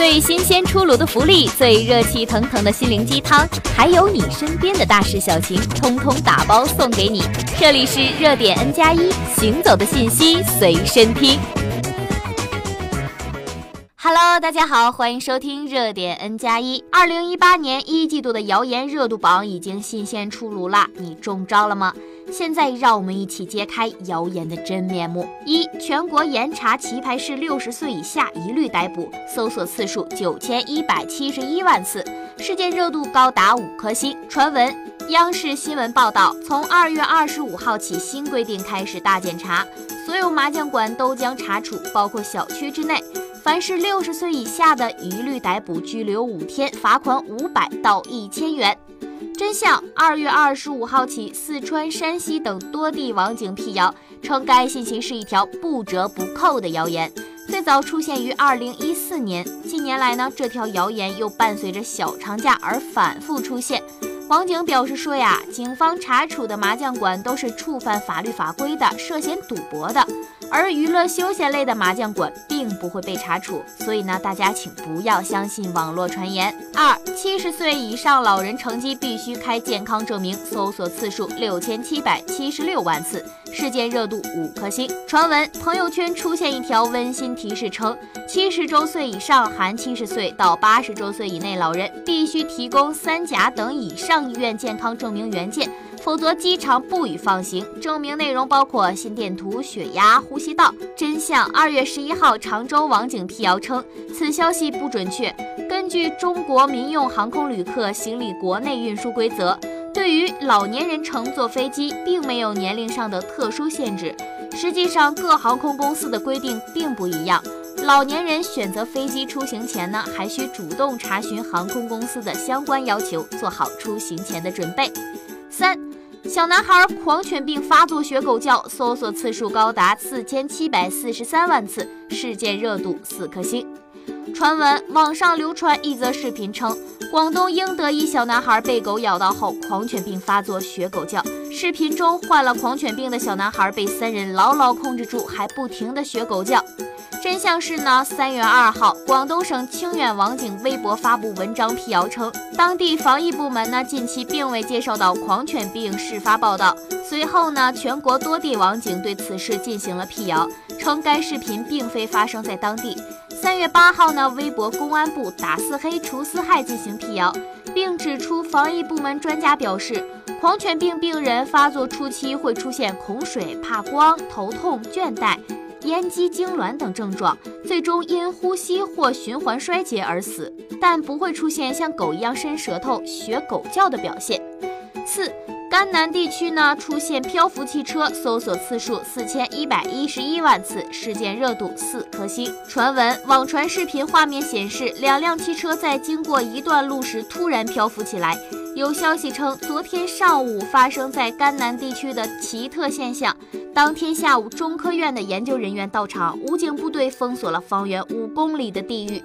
最新鲜出炉的福利，最热气腾腾的心灵鸡汤，还有你身边的大事小情，通通打包送给你。这里是热点 N 加一，行走的信息随身听。Hello，大家好，欢迎收听热点 N 加一。二零一八年一季度的谣言热度榜已经新鲜出炉了，你中招了吗？现在让我们一起揭开谣言的真面目。一，全国严查棋牌室六十岁以下一律逮捕，搜索次数九千一百七十一万次，事件热度高达五颗星。传闻，央视新闻报道，从二月二十五号起新规定开始大检查，所有麻将馆都将查处，包括小区之内，凡是六十岁以下的，一律逮捕拘留五天，罚款五百到一千元。真相：二月二十五号起，四川、山西等多地网警辟谣称，该信息是一条不折不扣的谣言。最早出现于二零一四年，近年来呢，这条谣言又伴随着小长假而反复出现。网警表示说呀，警方查处的麻将馆都是触犯法律法规的，涉嫌赌博的。而娱乐休闲类的麻将馆并不会被查处，所以呢，大家请不要相信网络传言。二七十岁以上老人乘机必须开健康证明，搜索次数六千七百七十六万次，事件热度五颗星。传闻朋友圈出现一条温馨提示称，七十周岁以上含七十岁到八十周岁以内老人必须提供三甲等以上医院健康证明原件。否则，机场不予放行。证明内容包括心电图、血压、呼吸道。真相：二月十一号，常州网警辟谣称，此消息不准确。根据中国民用航空旅客行李国内运输规则，对于老年人乘坐飞机，并没有年龄上的特殊限制。实际上，各航空公司的规定并不一样。老年人选择飞机出行前呢，还需主动查询航空公司的相关要求，做好出行前的准备。三。小男孩狂犬病发作学狗叫，搜索次数高达四千七百四十三万次，事件热度四颗星。传闻网上流传一则视频称，广东英德一小男孩被狗咬到后，狂犬病发作学狗叫。视频中患了狂犬病的小男孩被三人牢牢控制住，还不停地学狗叫。真相是呢，三月二号，广东省清远网警微博发布文章辟谣称，当地防疫部门呢近期并未接受到狂犬病事发报道。随后呢，全国多地网警对此事进行了辟谣，称该视频并非发生在当地。三月八号呢，微博公安部打四黑除四害进行辟谣，并指出防疫部门专家表示，狂犬病病人发作初期会出现恐水、怕光、头痛、倦怠。咽肌痉挛等症状，最终因呼吸或循环衰竭而死，但不会出现像狗一样伸舌头学狗叫的表现。四，甘南地区呢出现漂浮汽车，搜索次数四千一百一十一万次，事件热度四颗星。传闻网传视频画面显示，两辆汽车在经过一段路时突然漂浮起来。有消息称，昨天上午发生在甘南地区的奇特现象。当天下午，中科院的研究人员到场，武警部队封锁了方圆五公里的地域。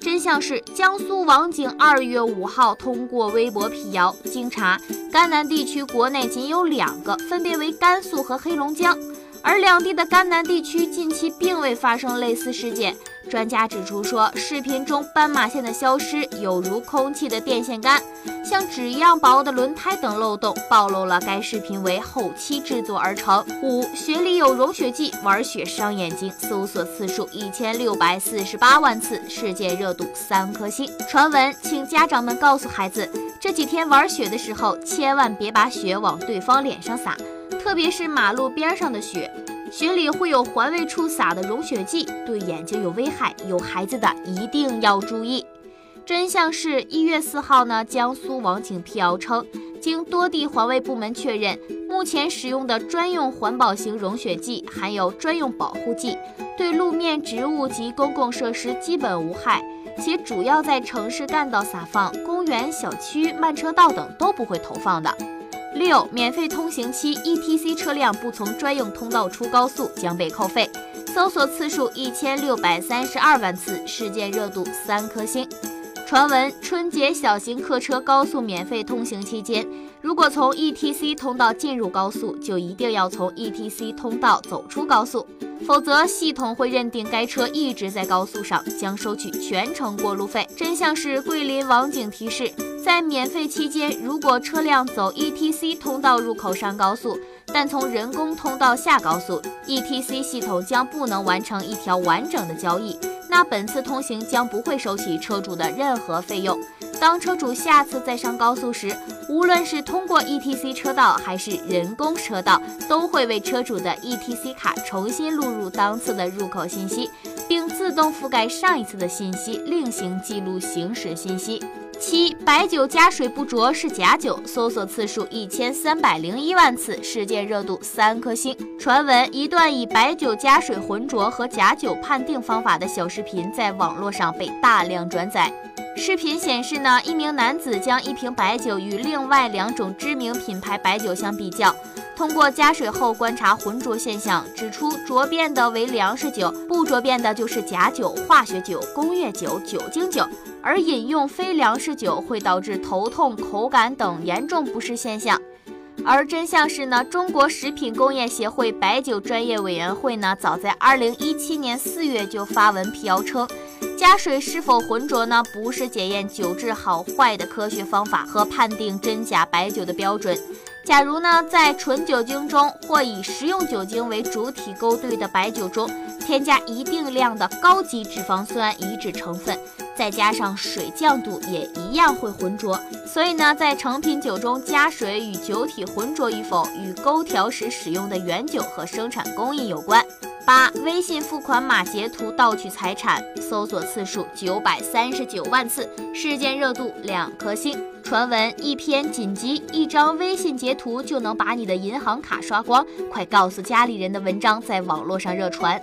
真相是，江苏网警二月五号通过微博辟谣，经查，甘南地区国内仅有两个，分别为甘肃和黑龙江，而两地的甘南地区近期并未发生类似事件。专家指出说，视频中斑马线的消失有如空气的电线杆、像纸一样薄的轮胎等漏洞，暴露了该视频为后期制作而成。五，雪里有融雪剂，玩雪伤眼睛，搜索次数一千六百四十八万次，事件热度三颗星。传闻，请家长们告诉孩子，这几天玩雪的时候，千万别把雪往对方脸上撒，特别是马路边上的雪。雪里会有环卫处撒的融雪剂，对眼睛有危害，有孩子的一定要注意。真相是一月四号呢，江苏网警辟谣称，经多地环卫部门确认，目前使用的专用环保型融雪剂含有专用保护剂，对路面植物及公共设施基本无害，且主要在城市干道撒放，公园、小区、慢车道等都不会投放的。六，免费通行期，ETC 车辆不从专用通道出高速将被扣费。搜索次数一千六百三十二万次，事件热度三颗星。传闻春节小型客车高速免费通行期间，如果从 ETC 通道进入高速，就一定要从 ETC 通道走出高速，否则系统会认定该车一直在高速上，将收取全程过路费。真相是桂林网警提示，在免费期间，如果车辆走 ETC 通道入口上高速，但从人工通道下高速，ETC 系统将不能完成一条完整的交易。那本次通行将不会收取车主的任何费用。当车主下次再上高速时，无论是通过 ETC 车道还是人工车道，都会为车主的 ETC 卡重新录入当次的入口信息，并自动覆盖上一次的信息，另行记录行驶信息。七白酒加水不浊是假酒，搜索次数一千三百零一万次，事件热度三颗星。传闻一段以白酒加水浑浊和假酒判定方法的小视频在网络上被大量转载。视频显示呢，一名男子将一瓶白酒与另外两种知名品牌白酒相比较，通过加水后观察浑浊现象，指出浊变的为粮食酒，不浊变的就是假酒、化学酒、工业酒、酒精酒。而饮用非粮食酒会导致头痛、口感等严重不适现象。而真相是呢，中国食品工业协会白酒专业委员会呢，早在二零一七年四月就发文辟谣称，加水是否浑浊呢，不是检验酒质好坏的科学方法和判定真假白酒的标准。假如呢，在纯酒精中或以食用酒精为主体勾兑的白酒中，添加一定量的高级脂肪酸乙酯成分。再加上水降度也一样会浑浊，所以呢，在成品酒中加水与酒体浑浊与否与勾调时使用的原酒和生产工艺有关。八、微信付款码截图盗取财产，搜索次数九百三十九万次，事件热度两颗星。传闻一篇紧急一张微信截图就能把你的银行卡刷光，快告诉家里人的文章在网络上热传。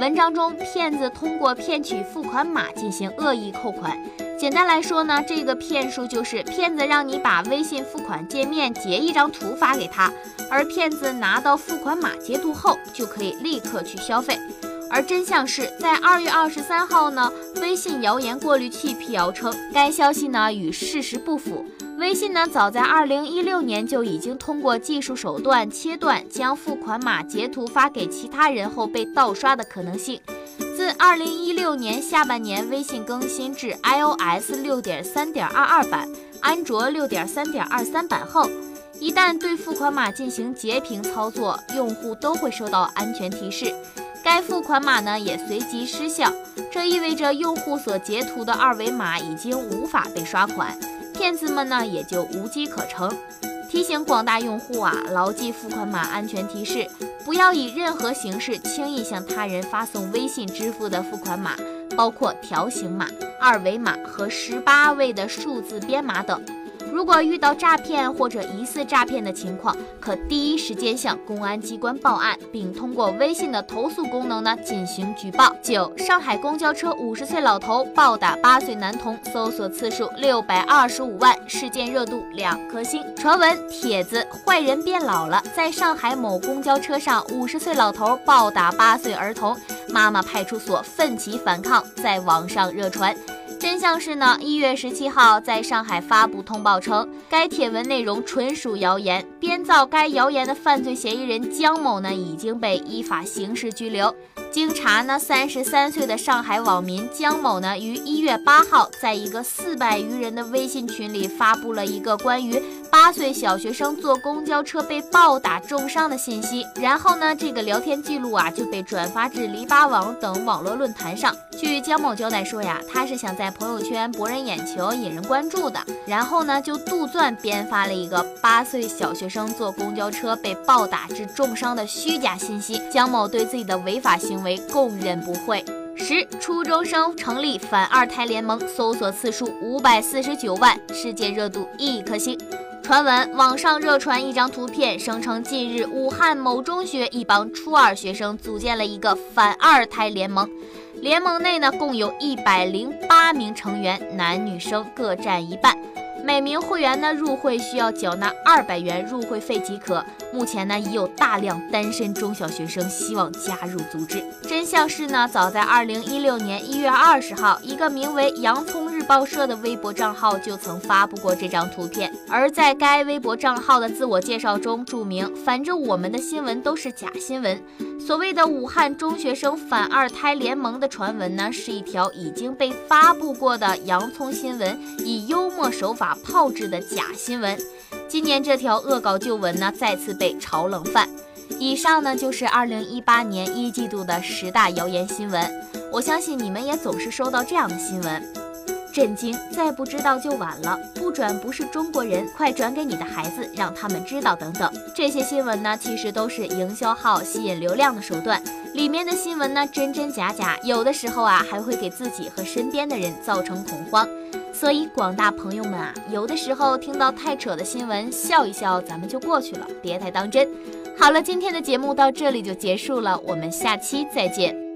文章中，骗子通过骗取付款码进行恶意扣款。简单来说呢，这个骗术就是骗子让你把微信付款界面截一张图发给他，而骗子拿到付款码截图后，就可以立刻去消费。而真相是在二月二十三号呢，微信谣言过滤器辟谣称，该消息呢与事实不符。微信呢，早在二零一六年就已经通过技术手段切断将付款码截图发给其他人后被盗刷的可能性。自二零一六年下半年，微信更新至 iOS 六点三点二二版、安卓六点三点二三版后，一旦对付款码进行截屏操作，用户都会收到安全提示，该付款码呢也随即失效。这意味着用户所截图的二维码已经无法被刷款。骗子们呢也就无机可乘。提醒广大用户啊，牢记付款码安全提示，不要以任何形式轻易向他人发送微信支付的付款码，包括条形码、二维码和十八位的数字编码等。如果遇到诈骗或者疑似诈骗的情况，可第一时间向公安机关报案，并通过微信的投诉功能呢进行举报。九，上海公交车五十岁老头暴打八岁男童，搜索次数六百二十五万，事件热度两颗星。传闻帖子坏人变老了，在上海某公交车上，五十岁老头暴打八岁儿童，妈妈派出所奋起反抗，在网上热传。真相是呢，一月十七号在上海发布通报称，该帖文内容纯属谣言，编造该谣言的犯罪嫌疑人姜某呢已经被依法刑事拘留。经查呢，三十三岁的上海网民姜某呢，于一月八号在一个四百余人的微信群里发布了一个关于八岁小学生坐公交车被暴打重伤的信息。然后呢，这个聊天记录啊就被转发至篱笆网等网络论坛上。据姜某交代说呀，他是想在朋友圈博人眼球、引人关注的，然后呢就杜撰编发了一个八岁小学生坐公交车被暴打致重伤的虚假信息。姜某对自己的违法行为为供认不讳。十初中生成立反二胎联盟，搜索次数五百四十九万，事件热度一颗星。传闻网上热传一张图片，声称近日武汉某中学一帮初二学生组建了一个反二胎联盟，联盟内呢共有一百零八名成员，男女生各占一半。每名会员呢入会需要缴纳二百元入会费即可。目前呢已有大量单身中小学生希望加入组织。真相是呢，早在二零一六年一月二十号，一个名为“洋葱日报社的微博账号就曾发布过这张图片，而在该微博账号的自我介绍中注明：“反正我们的新闻都是假新闻。”所谓的武汉中学生反二胎联盟的传闻呢，是一条已经被发布过的洋葱新闻，以幽默手法炮制的假新闻。今年这条恶搞旧闻呢，再次被炒冷饭。以上呢就是二零一八年一季度的十大谣言新闻。我相信你们也总是收到这样的新闻，震惊！再不知道就晚了。不转不是中国人，快转给你的孩子，让他们知道等等。这些新闻呢，其实都是营销号吸引流量的手段。里面的新闻呢，真真假假，有的时候啊，还会给自己和身边的人造成恐慌。所以广大朋友们啊，有的时候听到太扯的新闻，笑一笑，咱们就过去了，别太当真。好了，今天的节目到这里就结束了，我们下期再见。